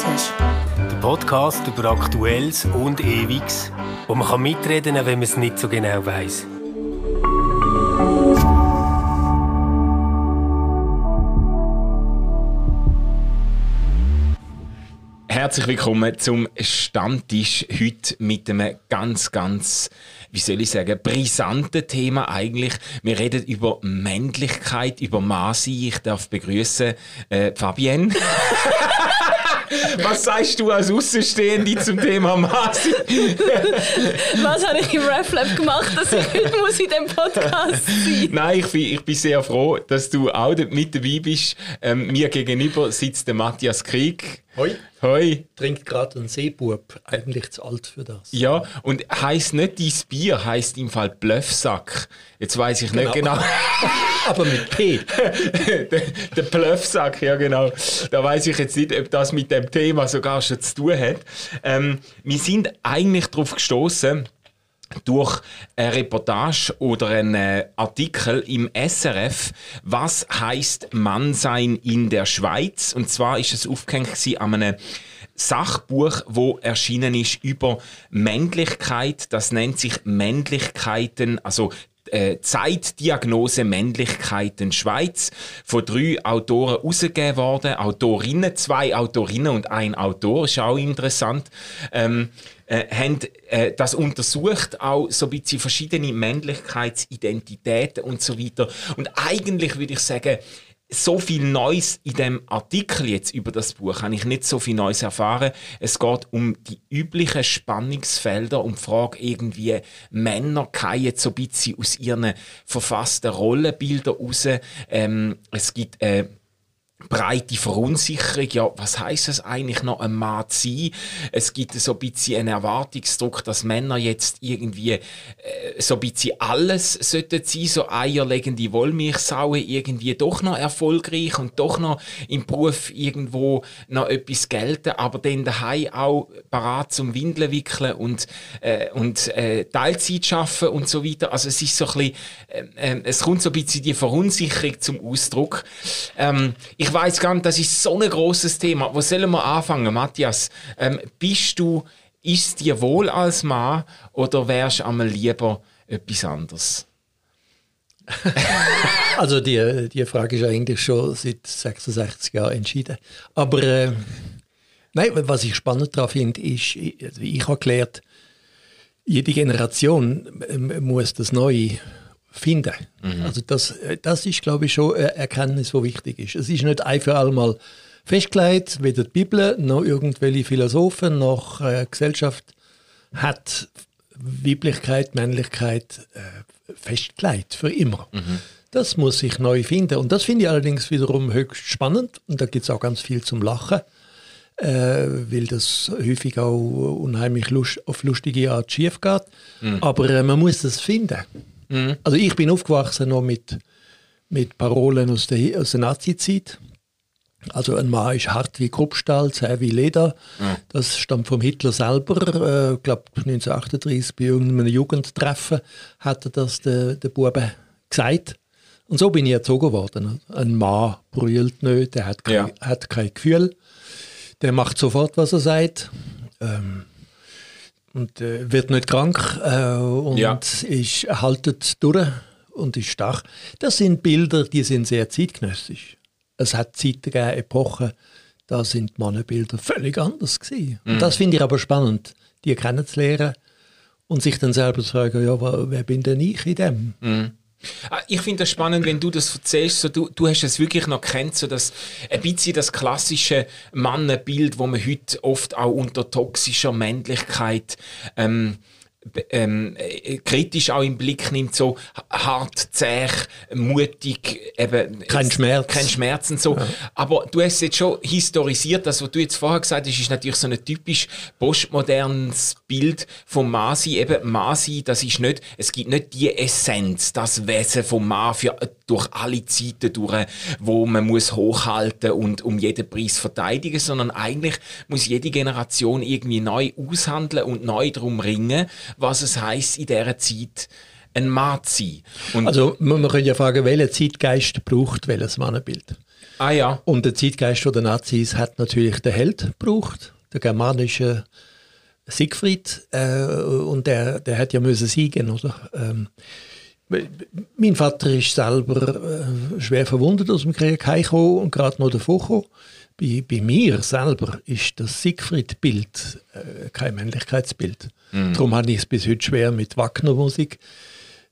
Stammtisch. Der Podcast über Aktuelles und Ewiges, wo man kann mitreden kann, wenn man es nicht so genau weiß. Herzlich willkommen zum Stammtisch heute mit einem ganz, ganz, wie soll ich sagen, brisanten Thema eigentlich. Wir reden über Männlichkeit, über Masi. Ich darf begrüßen äh, Fabienne. Was sagst du als Außenstehende zum Thema Masi? Was habe ich im RefLab gemacht, dass ich heute muss in diesem Podcast sein Nein, ich bin, ich bin sehr froh, dass du auch mit dabei bist. Ähm, mir gegenüber sitzt der Matthias Krieg. Hoi. Hoi. Trinkt gerade ein Seebub. Eigentlich zu alt für das. Ja, und heisst nicht dein Bier, heisst im Fall Bluffsack. Jetzt weiß ich nicht genau. Aber mit P. der, der Bluffsack, ja genau. Da weiß ich jetzt nicht, ob das mit dem Thema sogar schon zu tun hat. Ähm, wir sind eigentlich darauf gestoßen durch eine Reportage oder einen äh, Artikel im SRF, was heißt Mannsein in der Schweiz? Und zwar ist es aufgehängt an einem Sachbuch, wo erschienen ist über Männlichkeit. Das nennt sich Männlichkeiten, also äh, Zeitdiagnose Männlichkeiten Schweiz von drei Autoren herausgegeben worden. Autorinnen, zwei Autorinnen und ein Autor, ist auch interessant. Ähm, äh, haben äh, das untersucht, auch so ein bisschen verschiedene Männlichkeitsidentitäten und so weiter. Und eigentlich würde ich sagen, so viel Neues in dem Artikel jetzt über das Buch habe ich nicht so viel Neues erfahren. Es geht um die üblichen Spannungsfelder und um die Frage irgendwie Männer fallen so ein bisschen aus ihren verfassten Rollenbildern raus. Ähm, es gibt äh, breite Verunsicherung. Ja, was heißt es eigentlich noch, ein Mann zu sein? Es gibt so ein bisschen einen Erwartungsdruck, dass Männer jetzt irgendwie äh, so ein bisschen alles sollten sein, so eierlegende Wollmilchsauen, irgendwie doch noch erfolgreich und doch noch im Beruf irgendwo noch etwas gelten, aber dann daheim auch parat zum Windeln wickeln und, äh, und äh, Teilzeit schaffen und so weiter. Also es ist so ein bisschen, äh, äh, es kommt so ein bisschen die Verunsicherung zum Ausdruck. Ähm, ich ich weiß gar nicht, das ist so ein großes Thema. Wo sollen wir anfangen, Matthias? Ähm, bist du, ist dir wohl als Mann oder wärst du einmal lieber etwas anderes? also die, die Frage ist eigentlich schon seit 66 Jahren entschieden. Aber äh, nein, was ich spannend daran finde, ist, also ich habe gelernt, jede Generation äh, muss das Neue finden. Mhm. Also das, das ist, glaube ich, schon eine Erkenntnis, die wichtig ist. Es ist nicht ein für alle festgelegt, weder die Bibel noch irgendwelche Philosophen noch äh, Gesellschaft hat Weiblichkeit, Männlichkeit äh, festgelegt für immer. Mhm. Das muss sich neu finden. Und das finde ich allerdings wiederum höchst spannend. Und da gibt es auch ganz viel zum Lachen, äh, weil das häufig auch unheimlich lust auf lustige Art schief geht. Mhm. Aber äh, man muss das finden. Mhm. Also ich bin aufgewachsen noch mit, mit Parolen aus der, aus der Nazi-Zeit. Also ein Mann ist hart wie Kruppstahl, zäh wie Leder. Mhm. Das stammt vom Hitler selber. Ich äh, glaube 1938 bei irgendeinem Jugendtreffen hat er das der, der Bube gesagt. Und so bin ich erzogen worden. Ein Mann brüllt nicht, der hat kein, ja. hat kein Gefühl. Der macht sofort, was er sagt. Ähm, und äh, wird nicht krank äh, und ja. ist, haltet durch und ist stark. Das sind Bilder, die sind sehr zeitgenössisch. Es hat Zeiten gegeben, Epochen, da sind Mannenbilder völlig anders gewesen. Mhm. Und das finde ich aber spannend, die kennenzulernen und sich dann selber zu fragen, ja, wer bin denn ich in dem? Mhm. Ah, ich finde das spannend, wenn du das erzählst. So, du, du hast es wirklich noch kennt, so das, ein bisschen das klassische Mannenbild, wo man heute oft auch unter toxischer Männlichkeit ähm, ähm, äh, kritisch auch im Blick nimmt, so hart, zäh, mutig, eben kein Schmerz, kein Schmerz und so. Ja. Aber du hast jetzt schon historisiert, das, was du jetzt vorher gesagt hast, ist natürlich so ein typisch postmodernes Bild vom Masi. Eben Masi, das ist nicht, es gibt nicht die Essenz, das Wesen vom Ma für durch alle Zeiten durch, wo man muss hochhalten und um jeden Preis verteidigen, sondern eigentlich muss jede Generation irgendwie neu aushandeln und neu drum ringen, was es heißt in dieser Zeit ein Mann zu sein. Und also man, man könnte ja fragen, welcher Zeitgeist braucht welches Mannenbild? Ah ja. Und der Zeitgeist der Nazis hat natürlich den Held gebraucht, der germanische Siegfried. Äh, und der, der hat ja müssen siegen, oder? Ähm, mein Vater ist selber äh, schwer verwundet aus dem Krieg heimgekommen und gerade noch davor gekommen. Bei, bei mir selber ist das Siegfried-Bild äh, kein Männlichkeitsbild. Mhm. Darum habe ich es bis heute schwer mit Wagner-Musik.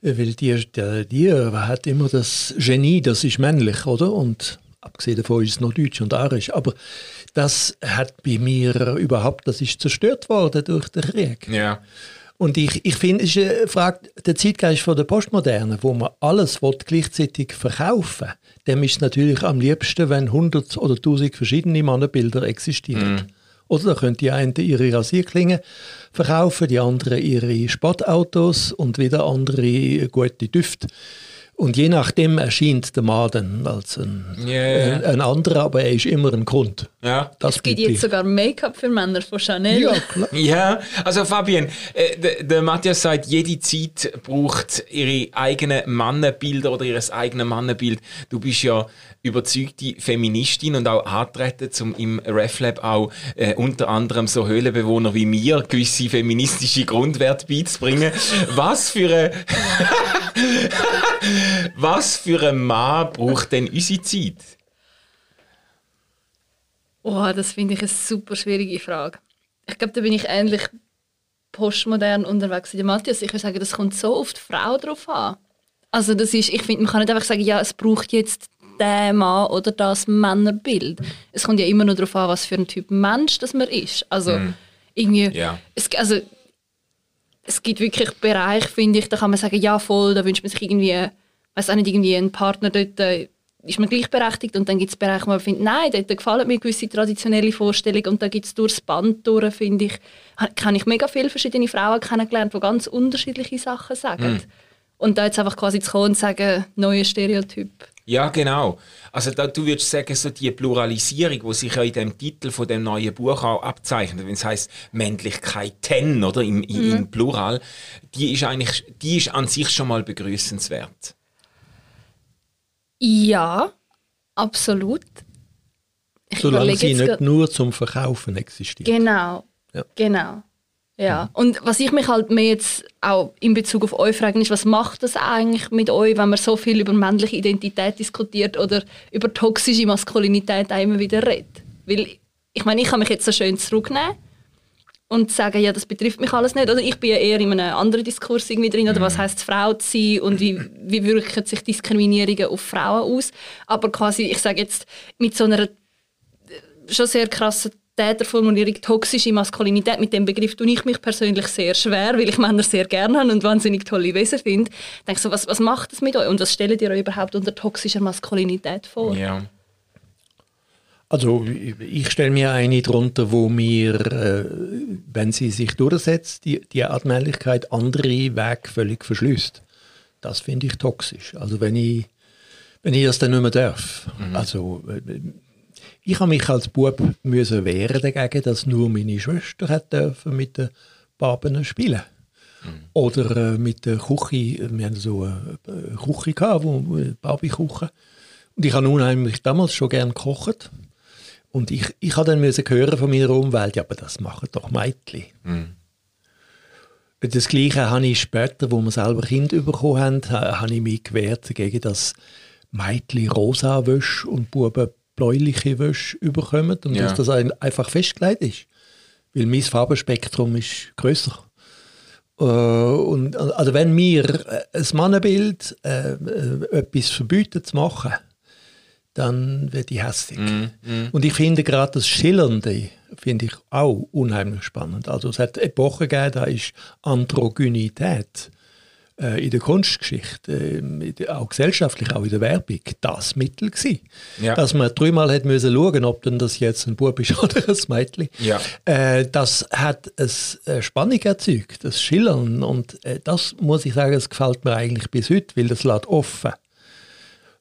Äh, weil die, die, die hat immer das Genie, das ist männlich, oder? Und abgesehen davon ist es noch Deutsch und Arisch. Aber das hat bei mir überhaupt, das ist zerstört worden durch den Krieg. Ja. Und ich, ich finde, es ist eine Frage, der Zeitgeist von der Postmoderne, wo man alles will, gleichzeitig verkaufen dem ist natürlich am liebsten, wenn 100 oder 1000 verschiedene Mannenbilder existieren. Mm. Oder da können die einen ihre Rasierklingen verkaufen, die anderen ihre Sportautos und wieder andere gute Düfte. Und je nachdem erscheint der Mann dann als ein, yeah. ein, ein, anderer, aber er ist immer ein Grund. Ja. Das es gibt jetzt sogar Make-up für Männer von Chanel. Ja, klar. ja also Fabian, äh, der, der Matthias sagt, jede Zeit braucht ihre eigenen Mannenbilder oder ihr eigenes Mannenbild. Du bist ja überzeugte Feministin und auch antreten, um im RefLab auch äh, unter anderem so Höhlenbewohner wie mir gewisse feministische Grundwerte beizubringen. Was für eine Was für ein Mann braucht denn unsere Zeit? Oh, das finde ich eine super schwierige Frage. Ich glaube, da bin ich ähnlich postmodern unterwegs wie Matthias. Ich würde sagen, das kommt so die Frau drauf an. Also das ist, ich finde, man kann nicht einfach sagen, ja, es braucht jetzt der Mann oder das Männerbild. Es kommt ja immer nur darauf an, was für ein Typ Mensch das man ist. Also mm. irgendwie, ja. es, also es gibt wirklich Bereiche, finde ich, da kann man sagen, ja voll, da wünscht man sich irgendwie, weiß auch nicht, irgendwie einen Partner dort, äh, ist man gleichberechtigt und dann gibt es Bereiche, wo man findet, nein, dort gefallen mir gewisse traditionelle Vorstellungen und da gibt es durchs Band durch, finde ich, kann ich mega viele verschiedene Frauen kennengelernt, die ganz unterschiedliche Sachen sagen. Mm. Und da jetzt einfach quasi zu kommen und sagen, neue Stereotyp. Ja, genau. Also da, du würdest sagen, so die Pluralisierung, die sich ja in dem Titel von dem neuen Buch auch abzeichnet, wenn es heißt Männlichkeiten oder im, mhm. im Plural, die ist eigentlich, die ist an sich schon mal begrüßenswert. Ja, absolut. Ich Solange sie nicht nur zum Verkaufen existiert. Genau, ja. genau. Ja, und was ich mich halt mehr jetzt auch in Bezug auf euch frage, ist, was macht das eigentlich mit euch, wenn man so viel über männliche Identität diskutiert oder über toxische Maskulinität auch immer wieder redet? Weil, ich meine, ich kann mich jetzt so schön zurücknehmen und sagen, ja, das betrifft mich alles nicht. Oder ich bin ja eher in einem anderen Diskurs irgendwie drin, oder was mhm. heißt Frau zu sein und wie, wie wirken sich Diskriminierungen auf Frauen aus. Aber quasi, ich sage jetzt, mit so einer schon sehr krassen Täterformulierung toxische Maskulinität, mit dem Begriff tue ich mich persönlich sehr schwer, weil ich Männer sehr gerne habe und wahnsinnig tolle Wesen finde. Ich denke so, was, was macht das mit euch und was stellt ihr euch überhaupt unter toxischer Maskulinität vor? Ja. Also ich stelle mir eine darunter, wo mir, äh, wenn sie sich durchsetzt, die, die Art andere Wege völlig verschließt. Das finde ich toxisch. Also wenn ich, wenn ich das dann nicht mehr darf. Mhm. Also äh, ich habe mich als Bub müssen wehren dagegen, dass nur meine Schwester hat mit den Baben spielen. Mhm. Oder äh, mit der Küche, wir hatten so eine Küche, gehabt, wo, Barbie-Küche. Und ich habe unheimlich damals schon gerne gekocht. Und ich, ich habe dann müssen hören von meiner Umwelt, ja, aber das machen doch Mädchen. Mhm. Das Gleiche habe ich später, wo wir selber Kind bekommen haben, habe ich mich gewehrt dagegen, dass Mädchen rosa wäschen und Buben bläuliche Wäsche überkommen und ja. dass das ein, einfach festgelegt ist. Weil mein Farbenspektrum ist größer. Äh, und, also wenn mir äh, ein Mannenbild äh, äh, etwas verbieten zu machen, dann werde ich hässlich. Mm, mm. Und ich finde gerade das Schillernde finde ich auch unheimlich spannend. Also es hat Epochen gegeben, da ist Androgynität äh, in der Kunstgeschichte, äh, auch gesellschaftlich, auch in der Werbung, das Mittel gewesen. Ja. Dass man dreimal hätte müssen schauen, ob denn das jetzt ein Bub ist oder ein Mädchen. Ja. Äh, das hat eine Spannung erzeugt, das Schillern und äh, das muss ich sagen, das gefällt mir eigentlich bis heute, weil das lässt offen.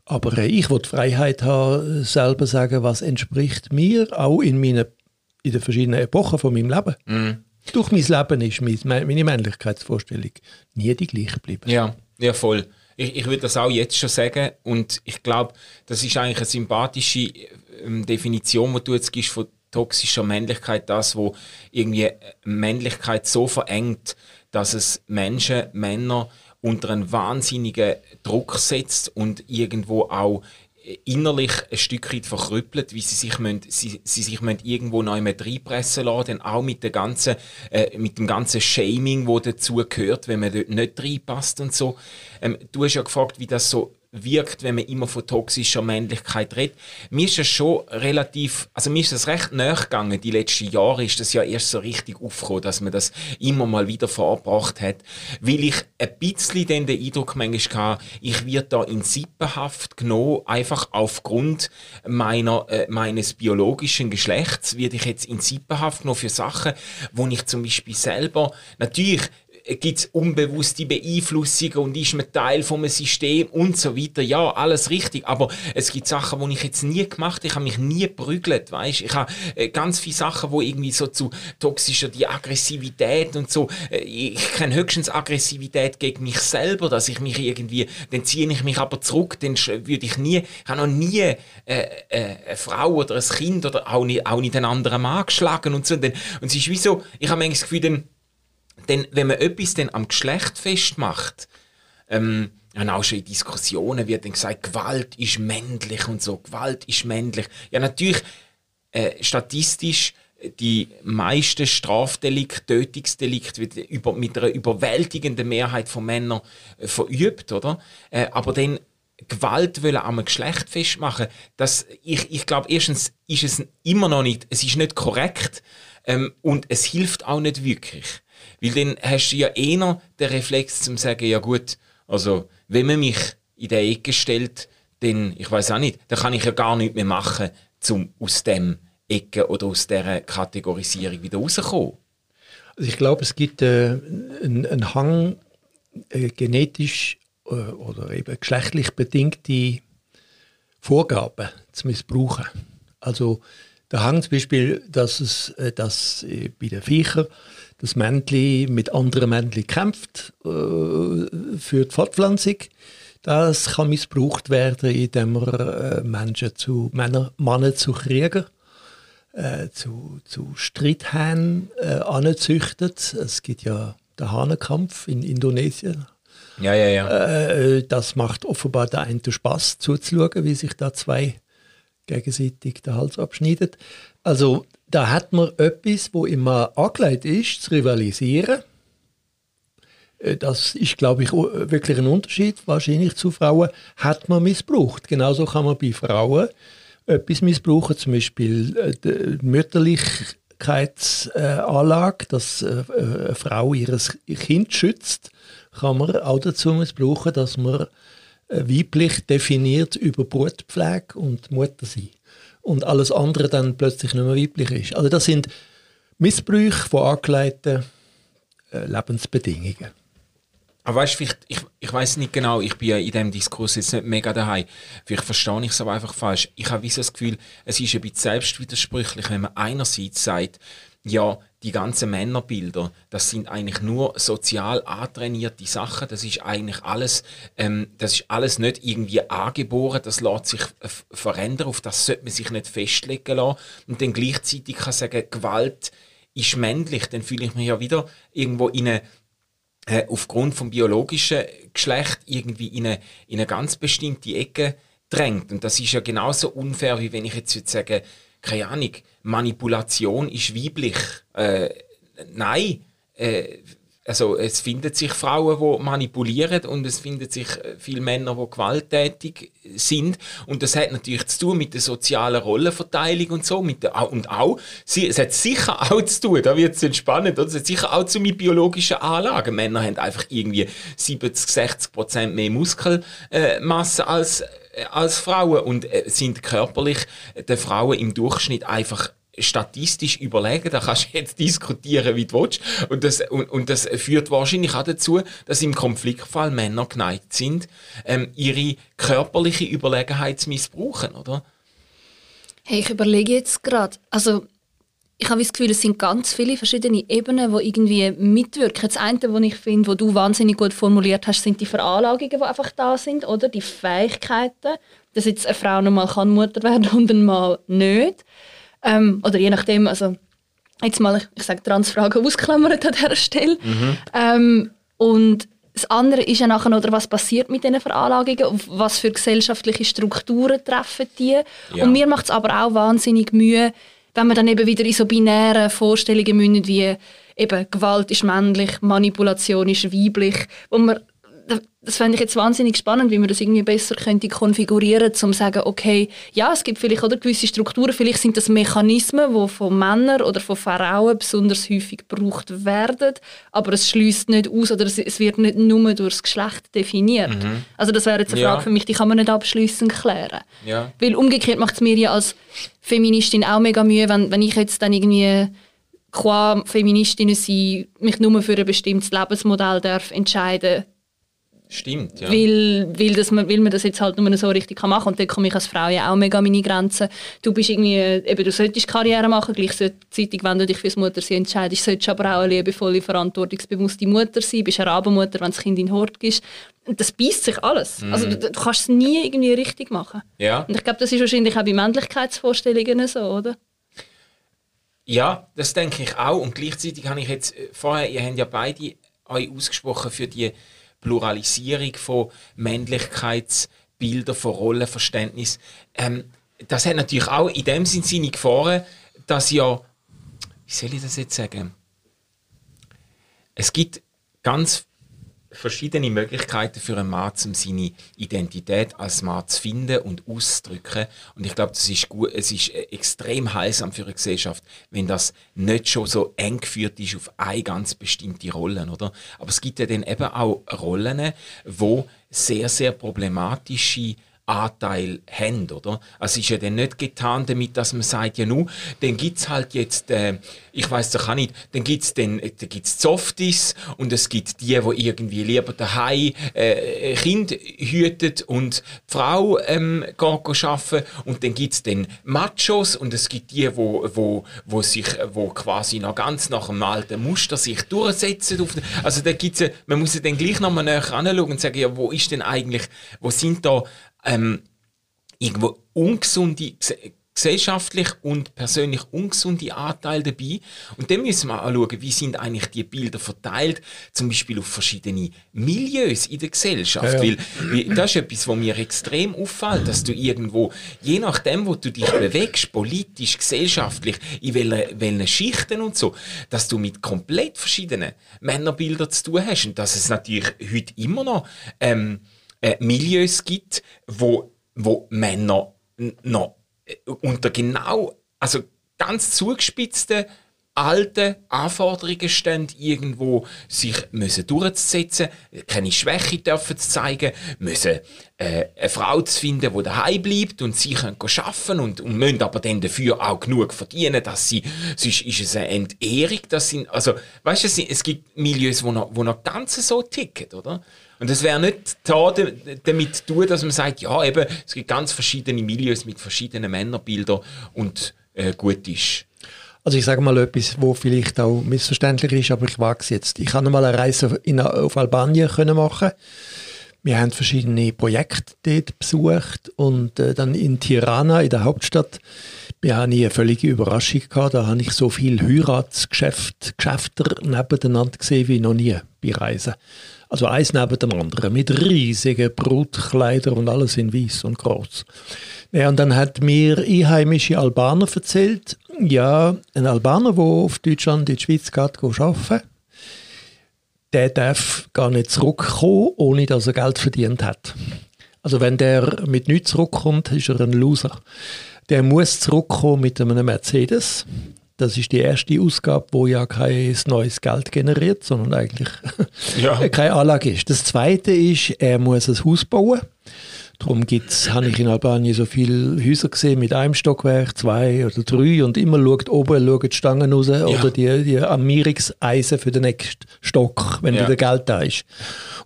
Aber äh, ich will die Freiheit haben, selber sagen, was entspricht mir, auch in, meine, in den verschiedenen Epochen von meinem Leben. Mhm durch mein Leben ist meine Männlichkeitsvorstellung nie die gleiche geblieben. Ja, ja voll. Ich, ich würde das auch jetzt schon sagen und ich glaube, das ist eigentlich eine sympathische ähm, Definition, die du jetzt gibst von toxischer Männlichkeit, das, wo irgendwie Männlichkeit so verengt, dass es Menschen, Männer unter einen wahnsinnigen Druck setzt und irgendwo auch innerlich ein Stück weit verkrüppelt, wie sie sich, müssen, sie, sie sich müssen irgendwo neu mit reinpressen lassen, auch mit, der ganzen, äh, mit dem ganzen Shaming, das dazu gehört, wenn man dort nicht reinpasst und so. Ähm, du hast ja gefragt, wie das so wirkt, wenn man immer von toxischer Männlichkeit redet. Mir ist das schon relativ, also mir ist das recht nachgegangen. Die letzten Jahre ist das ja erst so richtig aufgekommen, dass man das immer mal wieder vorgebracht hat, weil ich ein bisschen den Eindruck manchmal hatte, ich werde da in Sippenhaft genommen, einfach aufgrund meiner, äh, meines biologischen Geschlechts werde ich jetzt in Sippenhaft genommen für Sachen, wo ich zum Beispiel selber, natürlich gibt es unbewusste Beeinflussungen und ist man Teil von einem System und so weiter. Ja, alles richtig, aber es gibt Sachen, die ich jetzt nie gemacht habe. Ich habe mich nie prügelt, weißt? Ich habe äh, ganz viele Sachen, wo irgendwie so zu toxischer die Aggressivität und so. Äh, ich kenne höchstens Aggressivität gegen mich selber, dass ich mich irgendwie, dann ziehe ich mich aber zurück, dann würde ich nie, ich habe noch nie äh, äh, eine Frau oder ein Kind oder auch nicht, auch nicht einen anderen Mann geschlagen und so. Und, dann, und es ist wie so, ich habe manchmal das Gefühl, dann, denn wenn man etwas dann am Geschlecht festmacht, ähm, und auch schon in Diskussionen wird dann gesagt, Gewalt ist männlich und so, Gewalt ist männlich. Ja, natürlich, äh, statistisch, die meisten Strafdelikte, Tötungsdelikte wird über, mit einer überwältigenden Mehrheit von Männern äh, verübt, oder? Äh, aber dann Gewalt wollen am Geschlecht festmachen, das, ich, ich glaube, erstens ist es immer noch nicht, es ist nicht korrekt ähm, und es hilft auch nicht wirklich. Weil dann hast du ja eher den Reflex zum sagen, ja gut, also wenn man mich in der Ecke stellt, dann, ich weiß auch nicht, dann kann ich ja gar nichts mehr machen, um aus dem Ecke oder aus dieser Kategorisierung wieder rauszukommen. Also ich glaube, es gibt äh, einen, einen Hang äh, genetisch äh, oder eben geschlechtlich bedingte Vorgaben zu missbrauchen. Also der Hang zum Beispiel, dass es äh, dass, äh, bei den Viechern das Männchen mit anderen Männchen kämpft äh, für die Fortpflanzung. Das kann missbraucht werden, indem man äh, Menschen zu Männer, Männer zu Kriegern, äh, zu, zu Streithähnen äh, anzüchtet. Es gibt ja den Hahnenkampf in Indonesien. Ja, ja, ja. Äh, das macht offenbar der einen Spaß zuzuschauen, wie sich da zwei gegenseitig den Hals abschneiden. Also da hat man etwas, wo immer angelegt ist, zu rivalisieren. Äh, das ist, glaube ich, wirklich ein Unterschied. Wahrscheinlich zu Frauen hat man missbraucht. Genauso kann man bei Frauen etwas missbrauchen, zum Beispiel äh, die Mütterlichkeitsanlage, dass äh, eine Frau ihr Kind schützt, kann man auch dazu missbrauchen, dass man weiblich definiert über Brutpflege und Muttersein und alles andere dann plötzlich nicht mehr weiblich ist. Also das sind Missbrüche von angelegten äh, Lebensbedingungen. Aber weißt du, ich, ich weiß nicht genau, ich bin ja in diesem Diskurs jetzt nicht mega daheim. Vielleicht verstehe ich es aber einfach falsch. Ich habe so das Gefühl, es ist ein bisschen selbstwidersprüchlich, wenn man einerseits sagt, ja, die ganzen Männerbilder, das sind eigentlich nur sozial antrainierte Sachen. Das ist eigentlich alles, ähm, das ist alles nicht irgendwie angeboren. Das lässt sich verändern. Auf das sollte man sich nicht festlegen lassen. Und dann gleichzeitig kann sagen, Gewalt ist männlich. Dann fühle ich mich ja wieder irgendwo in eine äh, aufgrund vom biologischen Geschlecht irgendwie in eine, in eine ganz bestimmte Ecke drängt. Und das ist ja genauso unfair, wie wenn ich jetzt würde sagen, keine Ahnung, Manipulation ist weiblich. Äh, nein, äh, also es finden sich Frauen, die manipulieren und es finden sich äh, viele Männer, die gewalttätig sind und das hat natürlich zu tun mit der sozialen Rollenverteilung und so mit der, und auch es hat sicher auch zu tun, da wird es spannend, es hat sicher auch zu mit biologischen Anlagen. Männer haben einfach irgendwie 70, 60 Prozent mehr Muskelmasse als äh, als Frauen und äh, sind körperlich den Frauen im Durchschnitt einfach statistisch überlegen, da kannst du jetzt diskutieren, wie du willst. Und das, und, und das führt wahrscheinlich auch dazu, dass im Konfliktfall Männer geneigt sind, ähm, ihre körperliche Überlegenheit zu missbrauchen, oder? Hey, ich überlege jetzt gerade, also ich habe das Gefühl, es sind ganz viele verschiedene Ebenen, die irgendwie mitwirken. Das eine, was ich finde, wo du wahnsinnig gut formuliert hast, sind die Veranlagungen, die einfach da sind, oder? Die Fähigkeiten, dass jetzt eine Frau nochmal kann Mutter werden und ein Mann nicht. Ähm, oder je nachdem, also jetzt mal, ich, ich sage Transfragen ausklammert an dieser Stelle. Mhm. Ähm, und das andere ist ja nachher, oder was passiert mit diesen Veranlagungen, was für gesellschaftliche Strukturen treffen die. Ja. Und mir macht es aber auch wahnsinnig Mühe, wenn man dann eben wieder in so binäre Vorstellungen mündet, wie eben Gewalt ist männlich, Manipulation ist weiblich, wo man das fände ich jetzt wahnsinnig spannend, wie man das irgendwie besser könnte konfigurieren, um zu sagen, okay, ja, es gibt vielleicht oder gewisse Strukturen, vielleicht sind das Mechanismen, die von Männern oder von Frauen besonders häufig gebraucht werden, aber es schließt nicht aus oder es, wird nicht nur durch das Geschlecht definiert. Mhm. Also das wäre jetzt eine Frage ja. für mich, die kann man nicht abschließend klären. Ja. Weil umgekehrt macht es mir ja als Feministin auch mega Mühe, wenn, wenn ich jetzt dann irgendwie qua Feministin sein, mich nur für ein bestimmtes Lebensmodell darf entscheiden Stimmt, ja. Weil, weil, das, weil man das jetzt halt nur so richtig machen kann. Und dann komme ich als Frau ja auch mega meine Grenzen. Du bist irgendwie, eben, du solltest Karriere machen, gleichzeitig, wenn du dich fürs Muttersein entscheidest, solltest du aber auch eine liebevolle, verantwortungsbewusste Mutter sein, bist eine Rabenmutter, wenn das Kind in Hort ist. Und das beißt sich alles. Mhm. Also du, du, kannst es nie irgendwie richtig machen. Ja. Und ich glaube, das ist wahrscheinlich auch bei Männlichkeitsvorstellungen so, oder? Ja, das denke ich auch. Und gleichzeitig habe ich jetzt äh, vorher, ihr habt ja beide euch ausgesprochen für die Pluralisierung von Männlichkeitsbildern, von Rollenverständnis. Ähm, das hat natürlich auch in dem Sinn seine Gefahren, dass ja, wie soll ich das jetzt sagen? Es gibt ganz verschiedene Möglichkeiten für einen Mann, um seine Identität als Mann zu finden und auszudrücken. Und ich glaube, das ist gut, es ist extrem heilsam für eine Gesellschaft, wenn das nicht schon so eng geführt ist auf eine ganz bestimmte Rolle, oder? Aber es gibt ja dann eben auch Rollen, wo sehr, sehr problematische Anteil haben, oder? Es ist ja dann nicht getan damit, dass man sagt, ja nu, dann gibt's halt jetzt, äh, ich weiß doch auch nicht, dann gibt's dann, äh, dann gibt's Softies und es gibt die, wo irgendwie lieber daheim äh, Kind hütet und die Frau ähm, geht arbeiten und dann gibt's dann Machos und es gibt die, wo, wo, wo sich, wo quasi noch ganz nach dem alten Muster sich durchsetzen. Auf, also da gibt's, man muss ja dann gleich nochmal näher anschauen und sagen, ja, wo ist denn eigentlich, wo sind da ähm, irgendwo ungesunde, gesellschaftlich und persönlich ungesunde Anteile dabei. Und dann müssen wir anschauen, wie sind eigentlich die Bilder verteilt, zum Beispiel auf verschiedene Milieus in der Gesellschaft. Ja, ja. Weil, das ist etwas, was mir extrem auffällt, dass du irgendwo, je nachdem, wo du dich bewegst, politisch, gesellschaftlich, in welchen, welchen Schichten und so, dass du mit komplett verschiedenen Männerbildern zu tun hast. Und dass es natürlich heute immer noch ähm, äh, Milieus gibt, wo, wo Männer noch äh, unter genau, also ganz zugespitzten alte Anforderungen stehen, irgendwo sich müssen durchzusetzen, keine Schwäche dürfen zu zeigen, müssen äh, eine Frau zu finden, die daheim bleibt und sie können arbeiten und, und müssen aber dann dafür auch genug verdienen, dass sie, sonst ist es eine Entehrung, das sind, also, weißt du, es gibt Milieus, wo noch, wo noch ganz so ticken, oder? Und es wäre nicht da damit tun, dass man sagt, ja, eben, es gibt ganz verschiedene Milieus mit verschiedenen Männerbildern und äh, gut ist. Also ich sage mal etwas, wo vielleicht auch missverständlich ist, aber ich wage es jetzt. Ich habe mal eine Reise in, auf Albanien können machen. Wir haben verschiedene Projekte dort besucht und äh, dann in Tirana, in der Hauptstadt, wir haben eine völlige Überraschung gehabt. Da habe ich so viele Heiratsgeschäfte nebeneinander gesehen wie noch nie bei Reisen. Also eins neben dem anderen, mit riesigen Brutkleidern und alles in weiß und groß. Ja, und dann hat mir einheimische Albaner erzählt, ja, ein Albaner, der auf Deutschland in die Schweiz geht, arbeiten, der darf gar nicht zurückkommen, ohne dass er Geld verdient hat. Also wenn der mit nichts zurückkommt, ist er ein Loser. Der muss zurückkommen mit einem Mercedes, das ist die erste Ausgabe, wo ja kein neues Geld generiert, sondern eigentlich ja. keine Anlage ist. Das zweite ist, er muss ein Haus bauen. Darum gibt's, habe ich in Albanien so viele Häuser gesehen mit einem Stockwerk, zwei oder drei und immer schaut oben schaut die Stangen raus ja. oder die, die Armierungseisen für den nächsten Stock, wenn ja. wieder Geld da ist.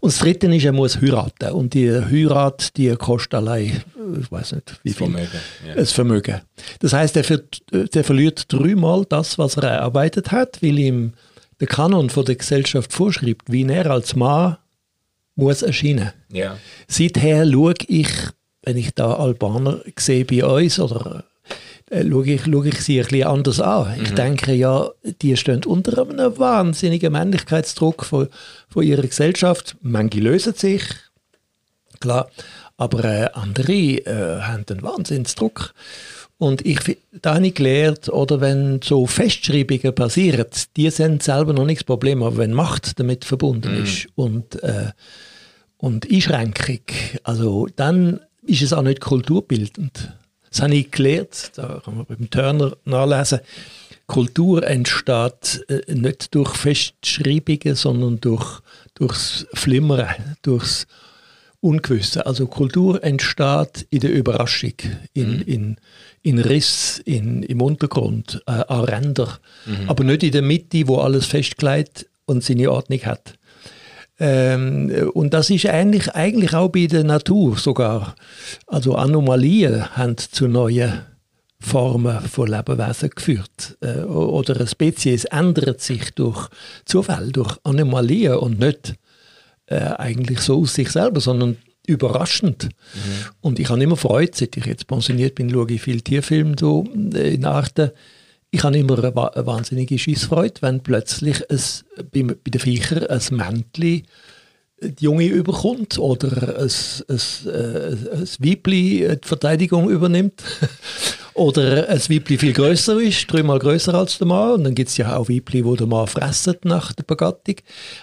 Und das Dritte ist, er muss heiraten und die Heirat, die kostet allein, ich weiß nicht wie viel, Vermögen, ja. das Vermögen. Das heißt, er, der verliert dreimal das, was er erarbeitet hat, weil ihm der Kanon von der Gesellschaft vorschreibt, wie er als Mann muss erscheinen. Ja. Seither schaue ich, wenn ich da Albaner sehe bei uns, oder äh, schaue, ich, schaue ich sie ein bisschen anders an. Mhm. Ich denke ja, die stehen unter einem wahnsinnigen Männlichkeitsdruck von, von ihrer Gesellschaft. Manche lösen sich, klar, aber äh, andere äh, haben einen Wahnsinnsdruck. Und ich, da habe ich gelernt, oder wenn so Festschreibungen passieren, die sind selber noch nicht das Problem, aber wenn Macht damit verbunden mm. ist und, äh, und Einschränkung, also dann ist es auch nicht kulturbildend. Das habe ich gelernt, da kann man beim Turner nachlesen. Kultur entsteht äh, nicht durch Festschreibungen, sondern durch, durchs Flimmern, durchs Ungewisse. Also Kultur entsteht in der Überraschung, in, mm. in in Riss in, im Untergrund, äh, an Rändern, mhm. aber nicht in der Mitte, wo alles festgelegt und seine Ordnung hat. Ähm, und das ist eigentlich, eigentlich auch bei der Natur sogar. Also Anomalien haben zu neuen Formen von Lebewesen geführt. Äh, oder eine Spezies ändert sich durch Zufall, durch Anomalien und nicht äh, eigentlich so aus sich selber, sondern überraschend. Mhm. Und ich habe immer Freude, seit ich jetzt pensioniert bin, schaue ich viel Tierfilme so äh, in Arten. Ich habe immer eine, wahnsinnige Schießfreude, wenn plötzlich es, bei, bei den Viechern ein Männchen die Junge überkommt oder ein, ein, ein, ein Weibli die Verteidigung übernimmt. oder ein Weibli viel größer ist, dreimal größer als der Mann. Und dann gibt es ja auch Weibli, wo der Mann fressen nach der Begattung.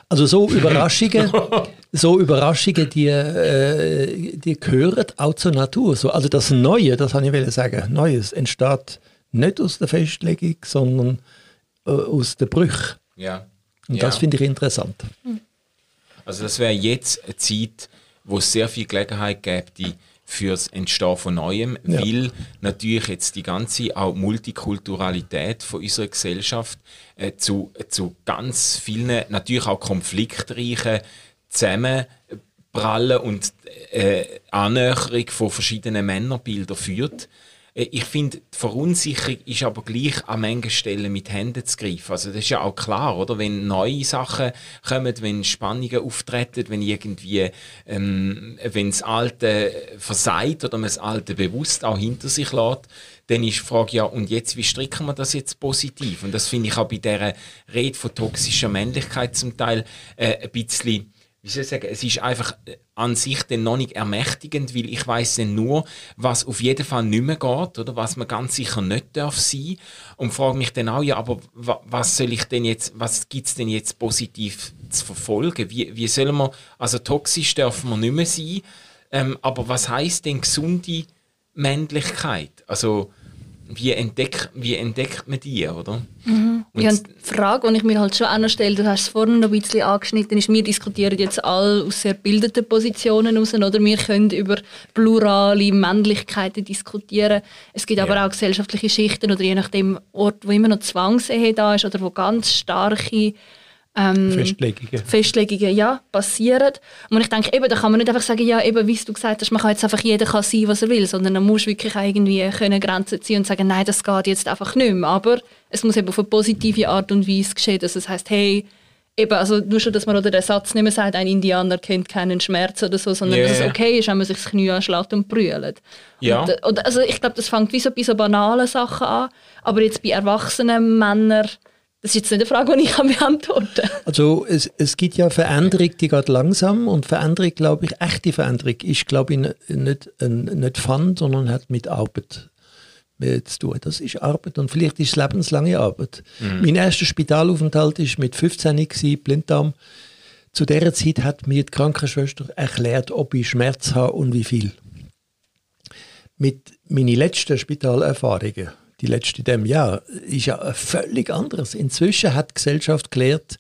Also so Überraschungen, so Überraschungen, die, äh, die gehören auch zur Natur. So, also das Neue, das habe ich sagen, Neues entsteht nicht aus der Festlegung, sondern äh, aus der Brüch. Ja. Und ja. das finde ich interessant. Also das wäre jetzt eine Zeit, wo es sehr viel Gelegenheit gibt, die fürs Entstehen von Neuem, ja. weil natürlich jetzt die ganze auch Multikulturalität von unserer Gesellschaft äh, zu, zu ganz vielen, natürlich auch konfliktreichen Zusammenprallen und äh, Annäherung von verschiedenen Männerbildern führt. Äh, ich finde, die Verunsicherung ist aber gleich an manchen Stellen mit Händen zu greifen. Also das ist ja auch klar, oder? Wenn neue Sachen kommen, wenn Spannungen auftreten, wenn irgendwie, ähm, wenn das Alte versagt oder man das Alte bewusst auch hinter sich lässt, dann ist die Frage, ja, und jetzt, wie stricken wir das jetzt positiv? Und das finde ich auch bei dieser Rede von toxischer Männlichkeit zum Teil äh, ein bisschen wie soll ich sagen, es ist einfach äh, an sich dann noch nicht ermächtigend, weil ich weiß dann nur, was auf jeden Fall nicht mehr geht oder was man ganz sicher nicht darf sein und frage mich dann auch, ja, aber was soll ich denn jetzt, was gibt es denn jetzt positiv zu verfolgen? Wie, wie sollen wir, also toxisch dürfen wir nicht mehr sein, ähm, aber was heißt denn gesunde Männlichkeit? Also wie, entdeck, wie entdeckt man die, oder? Mhm. Ja, die Frage, die ich mir halt schon auch noch stelle, du hast es vorhin noch ein bisschen angeschnitten, ist, wir diskutieren jetzt alle aus sehr bildeten Positionen heraus, oder wir können über plurale Männlichkeiten diskutieren. Es gibt ja. aber auch gesellschaftliche Schichten oder je nachdem Ort, wo immer noch Zwangsehe da ist oder wo ganz starke ähm, Festlegungen. Festlegungen ja, passieren. Und ich denke, eben, da kann man nicht einfach sagen, ja, eben, wie du gesagt hast, man kann jetzt einfach jeder kann sein, was er will, sondern man muss wirklich irgendwie können Grenzen ziehen und sagen, nein, das geht jetzt einfach nicht mehr. Aber es muss eben auf eine positive Art und Weise geschehen, dass es heißt, hey, eben, also nur schon, dass man oder den Satz nicht mehr sagt, ein Indianer kennt keinen Schmerz oder so, sondern yeah. dass es okay ist, wenn man sich das Knie anschlägt und brüllt. Ja. Und, und, also ich glaube, das fängt wie so bei so banalen Sachen an, aber jetzt bei erwachsenen Männern das ist jetzt nicht eine Frage, die ich beantworten kann. Also es, es gibt ja Veränderung, die geht langsam und Veränderung, glaube ich, echte Veränderung ist, glaube ich, nicht, nicht Fun, sondern hat mit Arbeit zu tun. Das ist Arbeit und vielleicht ist es lebenslange Arbeit. Mhm. Mein erster Spitalaufenthalt war mit 15 gewesen, Blinddarm. Zu dieser Zeit hat mir die Krankenschwester erklärt, ob ich Schmerz habe und wie viel. Mit meinen letzten Spitalerfahrungen die letzte in diesem Jahr, ist ja völlig anderes. Inzwischen hat die Gesellschaft gelehrt,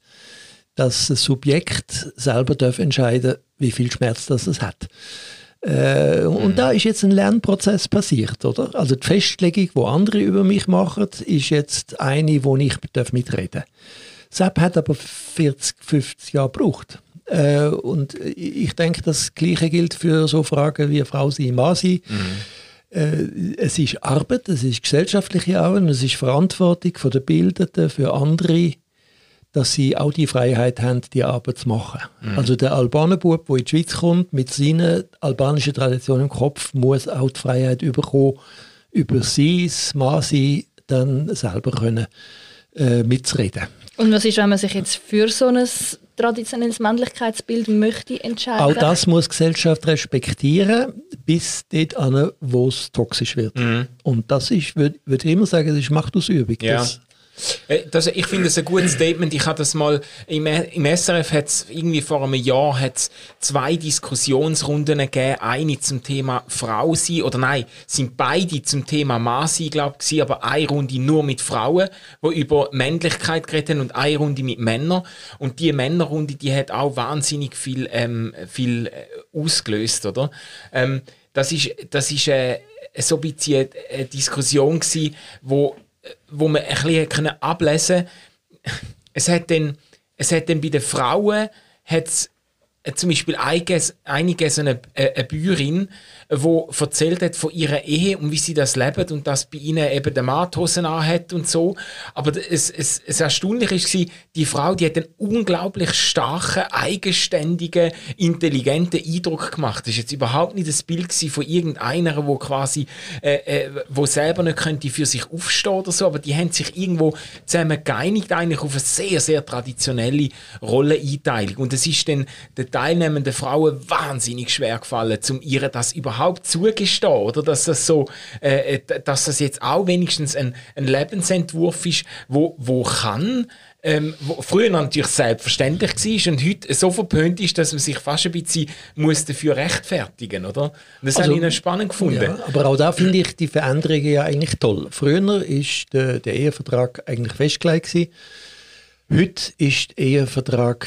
dass das Subjekt selber darf entscheiden wie viel Schmerz das es hat. Äh, und da ist jetzt ein Lernprozess passiert, oder? Also die Festlegung, wo andere über mich machen, ist jetzt eine, wo ich darf mitreden. Sepp hat aber 40, 50 Jahre gebraucht. Äh, und ich denke, das Gleiche gilt für so Fragen wie Frau sein, Mann sein. Mhm. Äh, es ist Arbeit, es ist gesellschaftliche Arbeit, es ist Verantwortung von der Bildenden für andere dass sie auch die Freiheit haben, die Arbeit zu machen. Mhm. Also der Albanenbub, der in die Schweiz kommt, mit seiner albanischen Tradition im Kopf, muss auch die Freiheit bekommen, über sein Masi dann selber können, äh, mitzureden. Und was ist, wenn man sich jetzt für so ein traditionelles Männlichkeitsbild möchte entscheiden? Auch das muss die Gesellschaft respektieren, bis dort an, wo es toxisch wird. Mhm. Und das ist, würde würd ich immer sagen, das ist Machtausübung. Ja. Das, das, ich finde es ein gutes Statement. Ich habe das mal im, im SRF hat irgendwie vor einem Jahr hat's zwei Diskussionsrunden gegeben. Eine zum Thema Frau sein oder nein, sind beide zum Thema Mann sein, glaube ich, aber eine Runde nur mit Frauen, wo über Männlichkeit geredet haben und eine Runde mit Männern. Und die Männerrunde, die hat auch wahnsinnig viel, ähm, viel äh, ausgelöst, oder? Ähm, das ist, das ist äh, so ein bisschen eine Diskussion gewesen, wo wo man ein bisschen ablesen konnte. Es hat dann, es hat dann bei den Frauen hat's zum Beispiel einige, so eine, äh, eine Bäuerin, die erzählt hat von ihrer Ehe und wie sie das lebt und dass bei ihnen eben der Mann die Hosen und so. Aber es, es, es Erstaunliche war, die Frau, die hat einen unglaublich starken, eigenständigen, intelligenten Eindruck gemacht. Das war jetzt überhaupt nicht das Bild von irgendeiner, wo quasi, äh, äh, wo selber nicht könnte für sich aufstehen oder so, aber die haben sich irgendwo zusammen geeinigt eigentlich auf eine sehr, sehr traditionelle Rolleneinteilung. Und es ist dann den teilnehmenden Frauen wahnsinnig schwer gefallen, um ihr das überhaupt zugestehen, oder dass das so, äh, äh, dass das jetzt auch wenigstens ein, ein Lebensentwurf ist, wo, wo kann ähm, wo früher natürlich selbstverständlich war und heute so verpönt ist, dass man sich fast ein bisschen muss dafür rechtfertigen muss. Und das also, habe ich spannend gefunden. Ja, aber auch da finde ich die Veränderungen ja eigentlich toll. Früher war der, der Ehevertrag eigentlich festgelegt gewesen. Heute ist Ehevertrag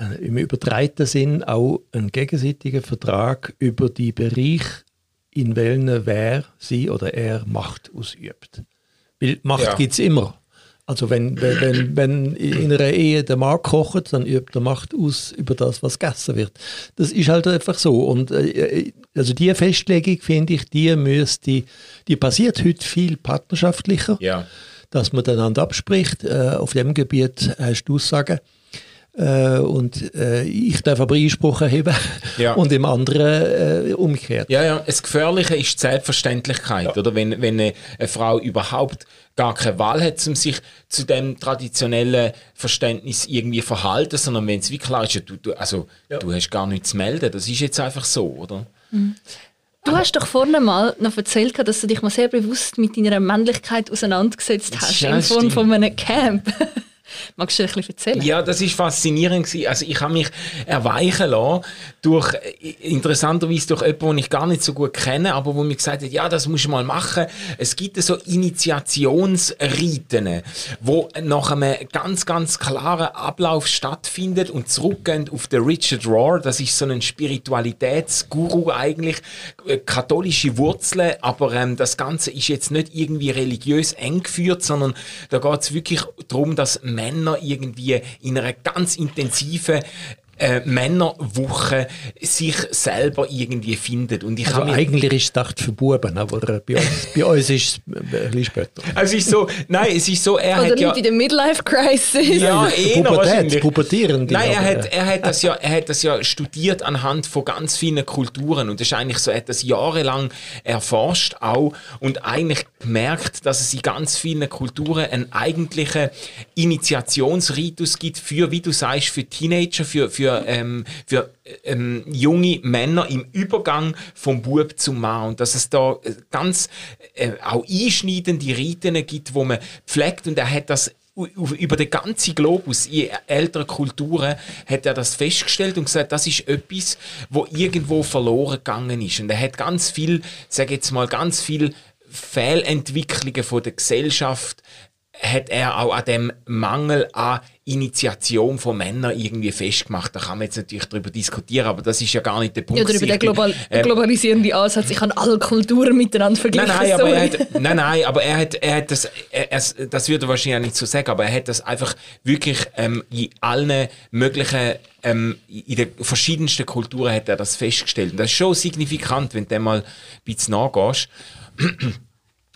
äh, im übertreiten Sinn auch ein gegenseitiger Vertrag über die Bereich, in welchen wer sie oder er Macht ausübt. Weil Macht ja. gibt es immer. Also wenn, wenn, wenn in einer Ehe der Mann kocht, dann übt er Macht aus über das, was gegessen wird. Das ist halt einfach so. Und äh, also die Festlegung, finde ich, die müsste, die passiert heute viel partnerschaftlicher. Ja dass man einander abspricht. Äh, auf dem Gebiet hast du Aussagen. Äh, und äh, ich darf aber Einspruch erheben ja. und im anderen äh, umgekehrt. Ja, ja, das Gefährliche ist die Selbstverständlichkeit, ja. oder? Wenn, wenn eine, eine, Frau überhaupt gar keine Wahl hat, um sich zu dem traditionellen Verständnis irgendwie verhalten, sondern wenn es wie klar ist, du, du, also, ja. du hast gar nichts zu melden, das ist jetzt einfach so, oder? Mhm. Du hast doch vorne mal noch erzählt, dass du dich mal sehr bewusst mit deiner Männlichkeit auseinandergesetzt hast, in Form von einem Camp. Magst du ein bisschen erzählen? Ja, das ist faszinierend. Also ich habe mich erweichen lassen durch, interessanterweise durch jemanden, den ich gar nicht so gut kenne, aber wo mir gesagt hat, ja, das muss du mal machen. Es gibt so Initiationsriten, wo nach einem ganz, ganz klaren Ablauf stattfindet und zurückgehen auf den Richard Rohr. Das ist so ein Spiritualitätsguru eigentlich, äh, katholische Wurzeln, aber ähm, das Ganze ist jetzt nicht irgendwie religiös eng geführt, sondern da geht es wirklich darum, dass Männer irgendwie in einer ganz intensiven äh, Männerwoche sich selber irgendwie findet. Und ich also eigentlich ist es gedacht für Buben, aber bei uns, bei uns ist es ein bisschen später. Es ist so, nein, es ist so, er Oder hat ja... in der Midlife-Crisis. Ja, eher wahrscheinlich. Pubertierend. Nein, er hat, er, hat das ja, er hat das ja studiert anhand von ganz vielen Kulturen und das ist eigentlich so, er hat das jahrelang erforscht auch und eigentlich gemerkt, dass es in ganz vielen Kulturen einen eigentlichen Initiationsritus gibt für, wie du sagst, für Teenager, für, für für, ähm, für ähm, junge Männer im Übergang vom Bub zum Mann. Und dass es da äh, ganz äh, auch einschneidende Riten gibt, wo man pflegt. Und er hat das über den ganzen Globus, in älteren Kulturen, hat er das festgestellt und gesagt, das ist etwas, wo irgendwo verloren gegangen ist. Und er hat ganz viel, sage jetzt mal, ganz viel Fehlentwicklungen von der Gesellschaft hat er auch an dem Mangel an Initiation von Männern irgendwie festgemacht. Da kann man jetzt natürlich darüber diskutieren, aber das ist ja gar nicht der Punkt. Ja, oder über den global ähm, globalisierenden Ansatz. Ich kann alle Kulturen miteinander vergleichen. Nein, nein, aber er hat, nein, nein, aber er hat, er hat das, er, er, das würde er wahrscheinlich nicht so sagen, aber er hat das einfach wirklich ähm, in allen möglichen ähm, in den verschiedensten Kulturen hat er das festgestellt. Und das ist schon signifikant, wenn du dem mal ein bisschen nachgehst.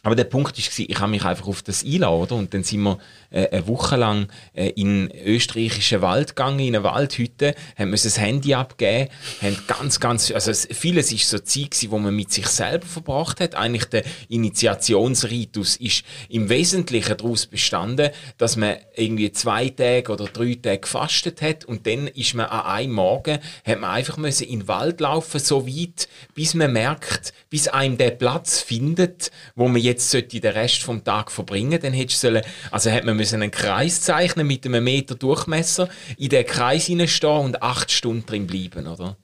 Aber der Punkt war, ich habe mich einfach auf das einladen, oder? Und dann sind wir äh, eine Woche lang äh, in österreichischen Wald gegangen, in eine Waldhütte, haben müssen das Handy abgeben, haben ganz, ganz, also vieles ist so Zeit gewesen, wo man mit sich selber verbracht hat. Eigentlich der Initiationsritus ist im Wesentlichen daraus bestanden, dass man irgendwie zwei Tage oder drei Tage gefastet hat und dann ist man an einem Morgen, hat man einfach müssen in den Wald laufen, so weit, bis man merkt, bis einem der Platz findet, wo man jetzt sollte den Rest vom Tag verbringen, dann hättest sollen, also hat man müssen einen Kreis zeichnen mit einem Meter Durchmesser, in den Kreis hineinstehen und acht Stunden drin bleiben, oder?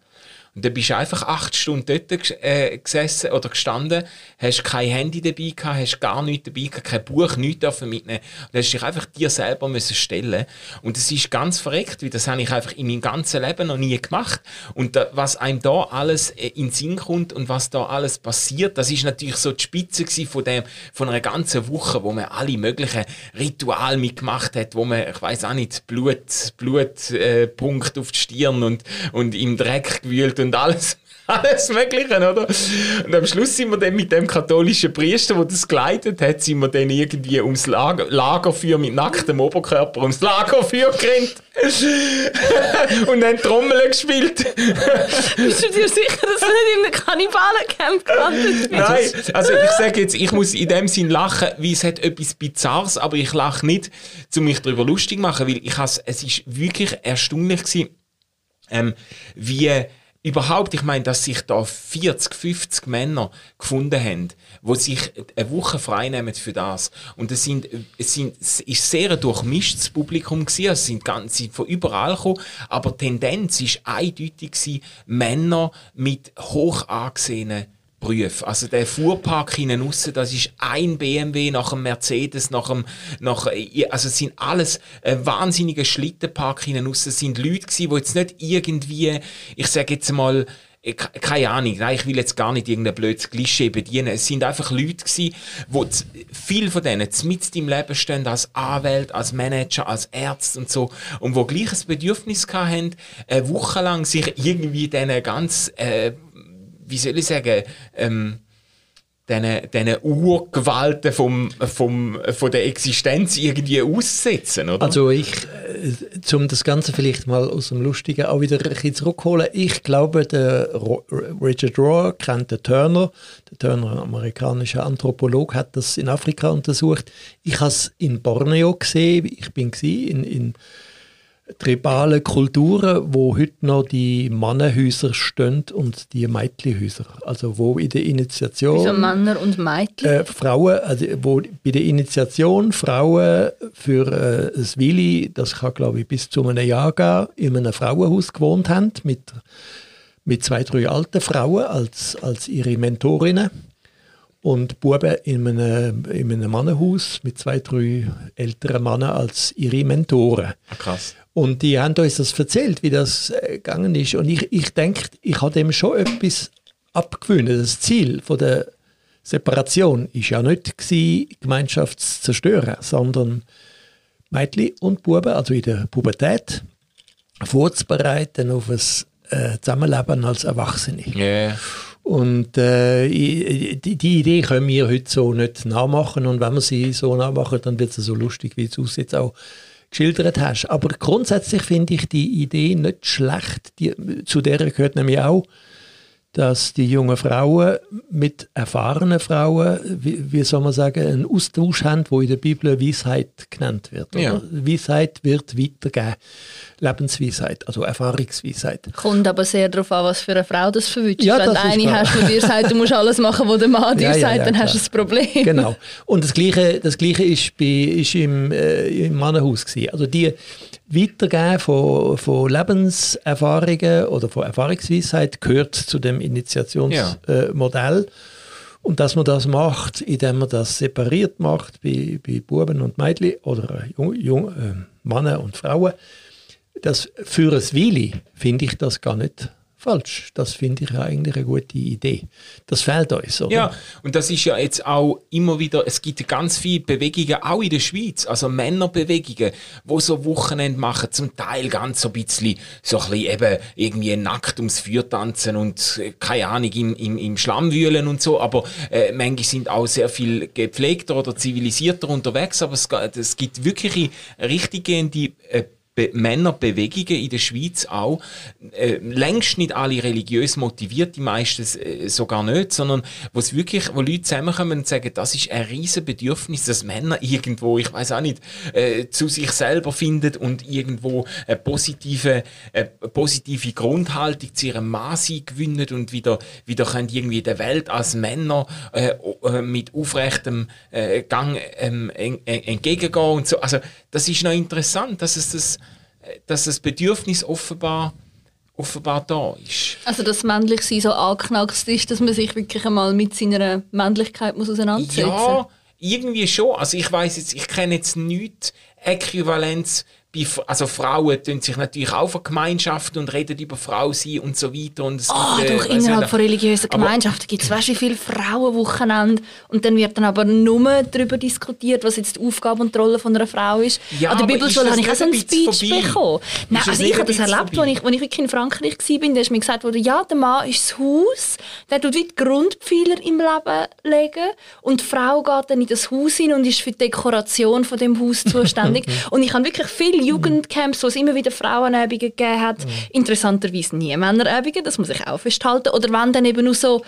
Und dann bist du einfach acht Stunden dort äh, gesessen oder gestanden, hast kein Handy dabei gehabt, hast gar nichts dabei gehabt, kein Buch, nichts dürfen mitnehmen. Und hast dich einfach dir selber müssen stellen. Und das ist ganz verreckt, weil das habe ich einfach in meinem ganzen Leben noch nie gemacht. Und da, was einem da alles äh, in den Sinn kommt und was da alles passiert, das ist natürlich so die Spitze von dem, von einer ganzen Woche, wo man alle möglichen Rituale mitgemacht hat, wo man, ich weiß auch nicht, Blut, Blutpunkt äh, auf die Stirn und, und im Dreck gewühlt und alles, alles Mögliche, oder? Und am Schluss sind wir dann mit dem katholischen Priester, der das geleitet hat, sind wir dann irgendwie ums Lager, Lagerfeuer mit nacktem Oberkörper ums Lagerfeuer gerannt und dann Trommeln gespielt. Bist du dir sicher, dass du nicht in einem Kannibalencamp gelandet bist? Nein, also ich sage jetzt, ich muss in dem Sinn lachen, wie es hat etwas Bizarres, aber ich lache nicht, um mich darüber lustig zu machen, weil ich es ist wirklich erstaunlich gewesen, ähm, wie überhaupt, ich meine, dass sich da 40, 50 Männer gefunden haben, die sich eine Woche frei nehmen für das. Und es sind, es sind, es ist sehr ein durchmischtes Publikum gewesen, es sind ganz, sind von überall gekommen, aber die Tendenz ist eindeutig gewesen, Männer mit hoch angesehenen Berufen. Also der Fuhrpark hinten raus, das ist ein BMW nach einem Mercedes, nach einem, nach, also es sind alles ein wahnsinniger Schlittenpark hinten raus. Es sind Leute gewesen, die jetzt nicht irgendwie, ich sage jetzt mal, keine Ahnung, nein, ich will jetzt gar nicht irgendein blödes Klischee bedienen. Es sind einfach Leute gewesen, wo viel von denen mit im Leben stehen, als Anwälte, als Manager, als Ärzte und so, und wo gleich ein Bedürfnis hatten, eine Woche lang sich irgendwie diesen ganz, äh, wie soll ich sagen, ähm, diesen Urgewalten vom, vom, von der Existenz irgendwie aussetzen, oder? Also ich, äh, um das Ganze vielleicht mal aus dem Lustigen auch wieder ein bisschen zurückholen, ich glaube, der Richard Rohr kennt den Turner, der Turner, amerikanischer Anthropolog, hat das in Afrika untersucht. Ich habe es in Borneo gesehen, ich bin in, in tribale Kulturen, wo heute noch die Mannenhäuser stehen und die Mädchenhäuser. Also wo in der Initiation... Wieso Männer und Mädchen? Äh, Frauen, also wo bei der Initiation Frauen für äh, das Willi, das kann glaube ich bis zu einem Jahr gehen, in einem Frauenhaus gewohnt haben, mit, mit zwei, drei alten Frauen als, als ihre Mentorinnen und Buben in einem, in einem Mannenhaus mit zwei, drei älteren Männern als ihre Mentoren. Ah, krass. Und die haben uns das erzählt, wie das äh, gegangen ist. Und ich, ich denke, ich habe dem schon etwas abgewöhnt. Das Ziel von der Separation ist ja nicht gewesen, Gemeinschaft zu zerstören, sondern Mädchen und Buben, also in der Pubertät, vorzubereiten auf ein äh, Zusammenleben als Erwachsene. Yeah. Und äh, die, die, Idee können wir heute so nicht nachmachen. Und wenn wir sie so nachmachen, dann wird es so lustig, wie es jetzt auch geschildert hast. Aber grundsätzlich finde ich die Idee nicht schlecht. Die, zu der gehört nämlich auch, dass die jungen Frauen mit erfahrenen Frauen, wie, wie soll man sagen, einen Austausch haben, wo in der Bibel Weisheit genannt wird. Ja. Weisheit wird weitergegeben. Lebensweisheit, also Erfahrungsweisheit. Kommt aber sehr darauf an, was für eine Frau das verwünscht. Ja, Wenn du eine klar. hast, die dir sagt, du musst alles machen, was der Mann dir Ja, ja, sagt, ja, dann klar. hast du ein Problem. Genau. Und das Gleiche, das Gleiche ist, bei, ist im, äh, im Mannenhaus. Gewesen. Also die Weitergeben von, von Lebenserfahrungen oder von Erfahrungsweisheit gehört zu dem Initiationsmodell. Ja. Äh. Und dass man das macht, indem man das separiert macht bei, bei Buben und Mädchen oder jung, jung, äh, Männer und Frauen, das für ein Weile finde ich das gar nicht falsch. Das finde ich eigentlich eine gute Idee. Das fehlt uns, oder? Ja, und das ist ja jetzt auch immer wieder, es gibt ganz viele Bewegungen, auch in der Schweiz, also Männerbewegungen, wo so Wochenende machen, zum Teil ganz so ein bisschen, so ein bisschen eben irgendwie nackt ums Feuer tanzen und, äh, keine Ahnung, im, im, im Schlamm wühlen und so, aber äh, manche sind auch sehr viel gepflegter oder zivilisierter unterwegs, aber es, es gibt wirklich richtiggehende äh, Be Männerbewegungen in der Schweiz auch, äh, längst nicht alle religiös motiviert, die meisten äh, sogar nicht, sondern wo wirklich, wo Leute zusammenkommen und sagen, das ist ein riesen Bedürfnis, dass Männer irgendwo, ich weiß auch nicht, äh, zu sich selber finden und irgendwo eine positive, eine positive Grundhaltung zu ihrem Mann gewinnen und wieder, wieder können irgendwie der Welt als Männer äh, äh mit aufrechtem äh, Gang ähm, entgegengehen und so. Also das ist noch interessant, dass es das dass das Bedürfnis offenbar, offenbar da ist. Also dass männlich sein so angeknackst ist, dass man sich wirklich einmal mit seiner Männlichkeit muss auseinandersetzen muss? Ja, irgendwie schon. Also ich weiß jetzt, ich kenne jetzt nichts Äquivalenz bei, also Frauen tun sich natürlich auch vergemeinschaften und reden über Frau sein und so weiter. Und es oh, gibt, äh, doch, innerhalb von religiösen Gemeinschaften gibt es weißt, wie viele Frauenwochenende und dann wird dann aber nur darüber diskutiert, was jetzt die Aufgabe und die Rolle von einer Frau ist. Ja, An der Bibelschule habe ich auch so einen Speech vorbei? bekommen. Nein, also ich habe das erlebt, als ich, als ich wirklich in Frankreich war, da ist mir gesagt worden, ja, der Mann ist das Haus, der tut wie die Grundpfeiler im Leben legen und die Frau geht dann in das Haus hin und ist für die Dekoration von dem Haus zuständig. und ich habe wirklich viel viele Jugendcamps, wo es immer wieder Frauenübungen gegeben hat. Mhm. Interessanterweise nie Männerübungen, das muss ich auch festhalten. Oder wenn dann eben nur so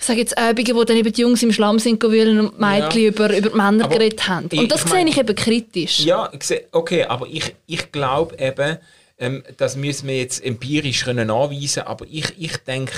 ich sage jetzt Übungen, wo dann eben die Jungs im Schlamm sind gewesen und die Mädchen ja. über, über die Männer aber geredet haben. Und das ich sehe ich eben kritisch. Ja, okay, aber ich, ich glaube eben, ähm, das müssen wir jetzt empirisch können anweisen, aber ich, ich denke,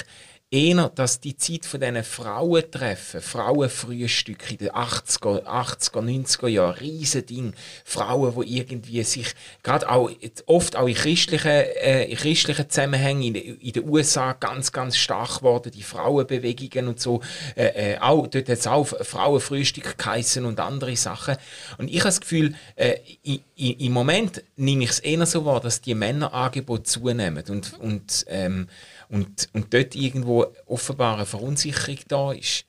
eher, dass die Zeit von diesen Frauentreffen, Frauenfrühstücke in den 80er, 80er, 90er Jahren, Riesending, Frauen, die irgendwie sich, gerade auch, oft auch in christlichen, äh, in christlichen Zusammenhängen in, in, den USA ganz, ganz stark geworden, die Frauenbewegungen und so, äh, äh, auch, dort hat es auch Frauenfrühstück geheissen und andere Sachen. Und ich habe das Gefühl, äh, i, i, im Moment nehme ich es eher so wahr, dass die Männerangebote zunehmen. Und, und ähm, und, und dort irgendwo offenbar eine Verunsicherung da ist.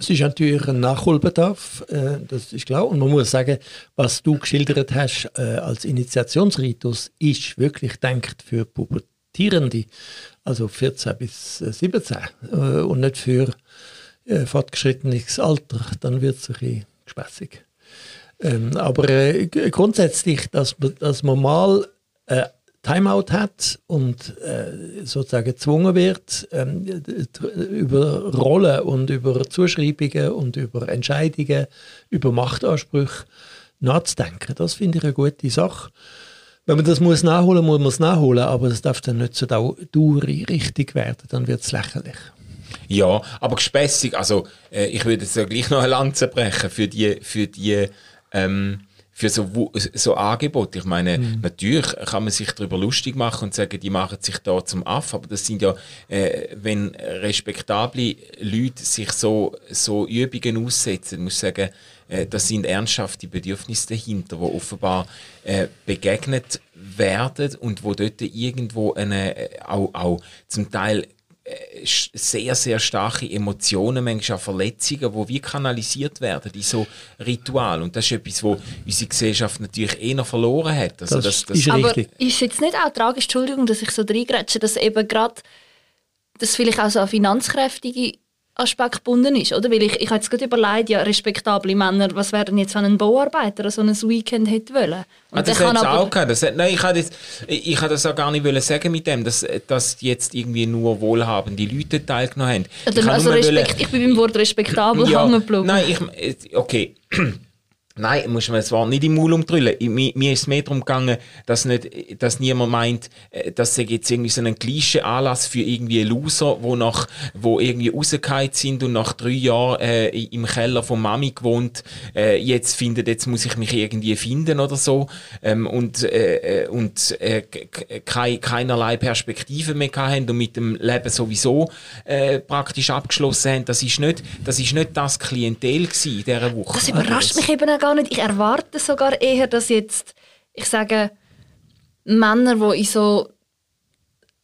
Es ist natürlich ein Nachholbedarf, äh, das ist klar. Und man muss sagen, was du geschildert hast äh, als Initiationsritus, ist wirklich denkt für Pubertierende, also 14 bis 17 äh, und nicht für äh, fortgeschrittenes Alter. Dann wird es ein bisschen gespässig. Ähm, aber äh, grundsätzlich, dass, dass man mal äh, Timeout hat und äh, sozusagen gezwungen wird, ähm, über Rollen und über Zuschreibungen und über Entscheidungen, über Machtansprüche nachzudenken. Das finde ich eine gute Sache. Wenn man das muss nachholen muss, man es nachholen, aber es darf dann nicht so dauernd richtig werden, dann wird es lächerlich. Ja, aber gespässig, also äh, ich würde jetzt ja gleich noch eine Lanze brechen für die, für die ähm, für so, so Angebote. Ich meine, mhm. natürlich kann man sich darüber lustig machen und sagen, die machen sich da zum Aff, aber das sind ja, äh, wenn respektable Leute sich so, so Übungen aussetzen, muss ich sagen, äh, das sind ernsthafte Bedürfnisse dahinter, die offenbar äh, begegnet werden und wo dort irgendwo eine, äh, auch, auch zum Teil sehr, sehr starke Emotionen, manchmal auch Verletzungen, die wie kanalisiert werden in so Ritual. Und das ist etwas, wo unsere Gesellschaft natürlich eher verloren hat. Also das, das, das ist aber richtig. ist jetzt nicht auch tragisch, Entschuldigung, dass ich so reingrätsche, dass eben gerade, dass vielleicht auch so eine finanzkräftige Aspekt gebunden ist, oder? Weil ich, ich habe jetzt gerade überlegt, ja, respektable Männer, was wäre denn jetzt, wenn ein Bauarbeiter so ein Weekend hätte wollen? Und ah, das hat auch gehabt. Das hat, nein, ich habe das, ich habe das auch gar nicht wollen sagen mit dem, dass, dass jetzt irgendwie nur wohlhabende Leute teilgenommen haben. Ich, also Respekt, wollen, ich bin beim Wort respektabel ja, hängen geblieben. Nein, ich, okay. Nein, muss man Wort nicht im Maul umdrüllen. Mir, mir ist es mehr darum gegangen, dass, nicht, dass niemand meint, äh, dass es jetzt irgendwie so ein gleicher Anlass für irgendwie Loser, wo nach, wo irgendwie rausgefallen sind und nach drei Jahren äh, im Keller von Mami gewohnt, äh, jetzt findet, jetzt muss ich mich irgendwie finden oder so ähm, und, äh, äh und äh, kei, keinerlei Perspektive mehr haben und mit dem Leben sowieso äh, praktisch abgeschlossen haben. Das ist nicht das, ist nicht das Klientel in dieser Woche. Das überrascht mich eben auch gar nicht. Ich erwarte sogar eher, dass jetzt, ich sage, Männer, die in so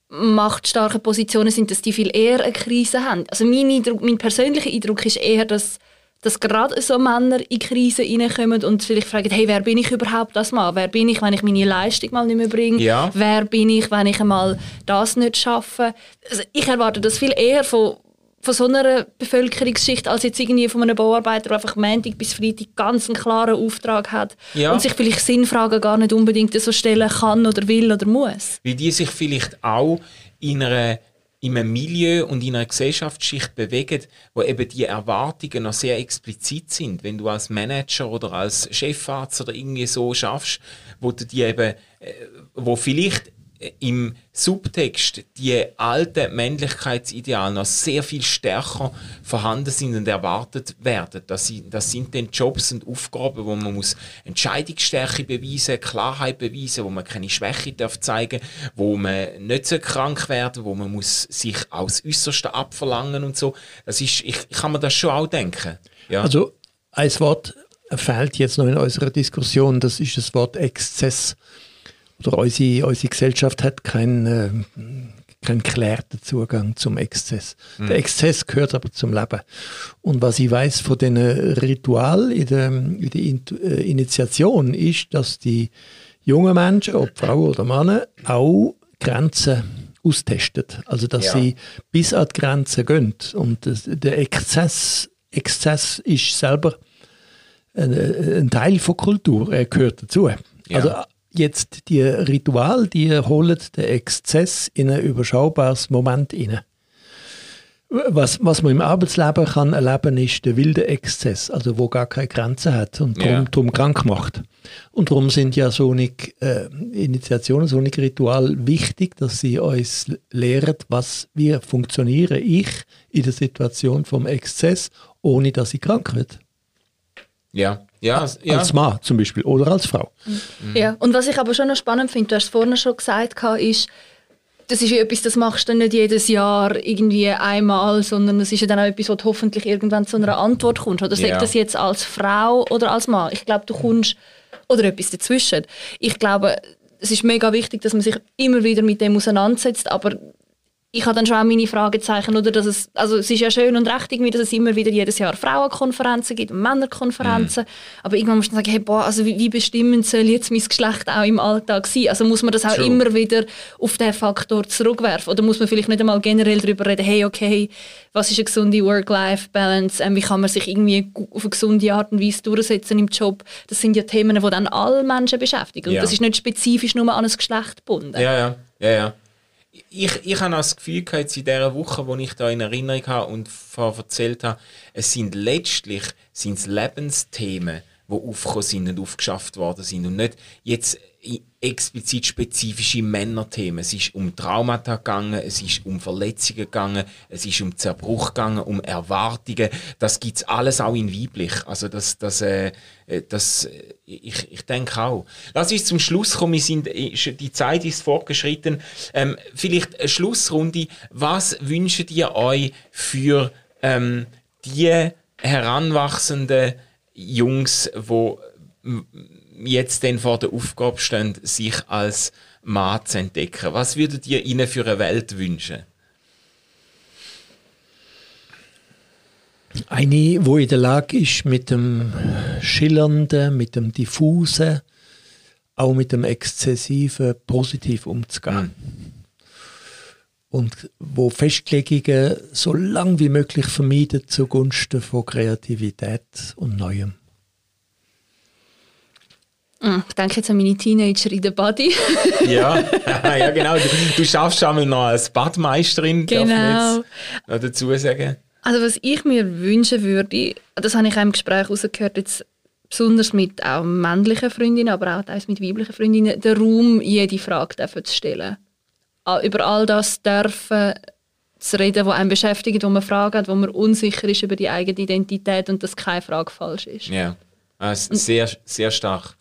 machtstarken Positionen sind, dass die viel eher eine Krise haben. Also mein, Eindruck, mein persönlicher Eindruck ist eher, dass, dass gerade so Männer in Krisen reinkommen und vielleicht fragen, hey, wer bin ich überhaupt als Mann? Wer bin ich, wenn ich meine Leistung mal nicht mehr bringe? Ja. Wer bin ich, wenn ich einmal das nicht schaffe? Also ich erwarte das viel eher von, von so einer Bevölkerungsschicht als jetzt irgendwie von einem Bauarbeiter, der einfach Montag bis Freitag ganz einen klaren Auftrag hat ja. und sich vielleicht Sinnfragen gar nicht unbedingt so stellen kann oder will oder muss. Weil die sich vielleicht auch in einer in einem Milieu und in einer Gesellschaftsschicht bewegen, wo eben die Erwartungen noch sehr explizit sind. Wenn du als Manager oder als Chefarzt oder irgendwie so schaffst, wo du die eben, äh, wo vielleicht im Subtext die alten Männlichkeitsideale noch sehr viel stärker vorhanden sind und erwartet werden. Das sind, das sind dann Jobs und Aufgaben, wo man muss Entscheidungsstärke beweisen, Klarheit beweisen, wo man keine Schwäche darf zeigen, wo man nicht so krank werden, wo man muss sich aus Äußersten abverlangen und so. Das ist, ich, kann mir das schon auch denken. Ja. Also ein Wort fehlt jetzt noch in unserer Diskussion, das ist das Wort Exzess oder unsere, unsere Gesellschaft hat keinen, äh, keinen geklärten Zugang zum Exzess. Mhm. Der Exzess gehört aber zum Leben. Und was ich weiß von den Ritual in der, in der äh, Initiation ist, dass die jungen Menschen, ob Frauen oder Männer, auch Grenzen austesten. Also dass ja. sie bis an die Grenze gehen. Und das, der Exzess, Exzess ist selber ein, ein Teil von Kultur, er gehört dazu. Ja. Also jetzt die Ritual, die holen den Exzess in ein überschaubares Moment rein. Was, was man im Arbeitsleben kann erleben, ist der wilde Exzess, also wo gar keine Grenzen hat und darum, ja. darum krank macht. Und darum sind ja so eine äh, Initiationen, so ein Ritual wichtig, dass sie uns lehren, was wie funktioniere ich in der Situation vom Exzess, ohne dass ich krank werde. Ja, ja, ja. Als Mann zum Beispiel oder als Frau. Mhm. Ja, und was ich aber schon noch spannend finde, du hast es vorhin schon gesagt, ist, das ist ja etwas, das machst du nicht jedes Jahr irgendwie einmal, sondern es ist ja dann auch etwas, wo du hoffentlich irgendwann zu einer Antwort kommst. Oder ja. das jetzt als Frau oder als Mann? Ich glaube, du kommst, oder etwas dazwischen. Ich glaube, es ist mega wichtig, dass man sich immer wieder mit dem auseinandersetzt, aber ich habe dann schon auch meine Fragezeichen, oder, dass es, also es ist ja schön und recht dass es immer wieder jedes Jahr Frauenkonferenzen gibt und Männerkonferenzen, mhm. aber irgendwann muss man sagen, hey, boah, also wie, wie bestimmend soll jetzt mein Geschlecht auch im Alltag sein? Also muss man das auch True. immer wieder auf den Faktor zurückwerfen oder muss man vielleicht nicht einmal generell darüber reden, hey, okay, was ist eine gesunde Work-Life-Balance, ähm, wie kann man sich irgendwie auf eine gesunde Art und Weise durchsetzen im Job? Das sind ja Themen, die dann alle Menschen beschäftigen und ja. das ist nicht spezifisch nur an ein Geschlecht gebunden. Ja, ja, ja, ja ich, ich habe das Gefühl gehabt, in dieser Woche, wo ich da in Erinnerung habe und erzählt habe, es sind letztlich sind's Lebensthemen, die aufgekommen sind und aufgeschafft worden sind und nicht jetzt explizit spezifische Männerthemen. Es ist um Traumata gegangen, es ist um Verletzungen gegangen, es ist um Zerbruch gegangen, um Erwartungen. Das gibt es alles auch in weiblich. Also das, das, äh, äh das, äh, ich, ich denke auch. Lass uns zum Schluss kommen. Wir sind, die Zeit ist fortgeschritten. Ähm, vielleicht eine Schlussrunde. Was wünscht ihr euch für ähm, die heranwachsenden Jungs, die jetzt dann vor der Aufgabe stehen, sich als Mann zu entdecken. Was würdet ihr ihnen für eine Welt wünschen? Eine, wo in der Lage ist, mit dem Schillernden, mit dem Diffusen, auch mit dem Exzessiven positiv umzugehen. Mhm. Und wo Festlegungen so lang wie möglich vermeiden zugunsten von Kreativität und Neuem. Ah, ich denke jetzt an meine Teenager in der Body. ja, ja, genau. Du, du schaffst einmal noch als Badmeisterin, genau. darf noch dazu sagen. Also was ich mir wünschen würde, das habe ich auch im Gespräch rausgehört, jetzt besonders mit auch männlichen Freundinnen, aber auch teils mit weiblichen Freundinnen, den Raum, jede Frage zu stellen. Über all das dürfen zu reden, was einen beschäftigt, wo man Fragen hat, wo man unsicher ist über die eigene Identität und dass keine Frage falsch ist. Ja, also sehr, sehr stark.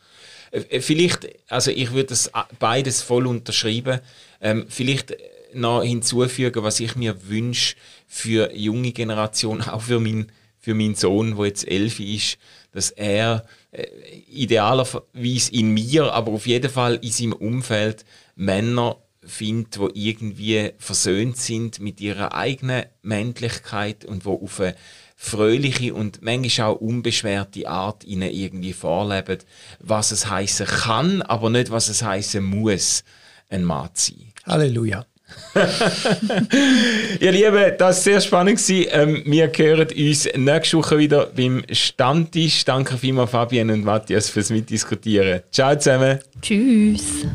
Äh, vielleicht, also ich würde das beides voll unterschreiben. Ähm, vielleicht noch hinzufügen, was ich mir wünsche für junge Generation, auch für, mein, für meinen Sohn, der jetzt elf ist, dass er äh, idealerweise in mir, aber auf jeden Fall in seinem Umfeld Männer findet, die irgendwie versöhnt sind mit ihrer eigenen Männlichkeit und wo auf eine fröhliche und manchmal auch unbeschwerte Art ihnen irgendwie vorleben, was es heißen kann, aber nicht was es heißen muss, ein Mann zu sein. Halleluja. Ihr Lieben, das war sehr spannend. Ähm, wir hören uns nächste Woche wieder beim Stammtisch. Danke vielmals Fabian und Matthias fürs Mitdiskutieren. Ciao zusammen. Tschüss.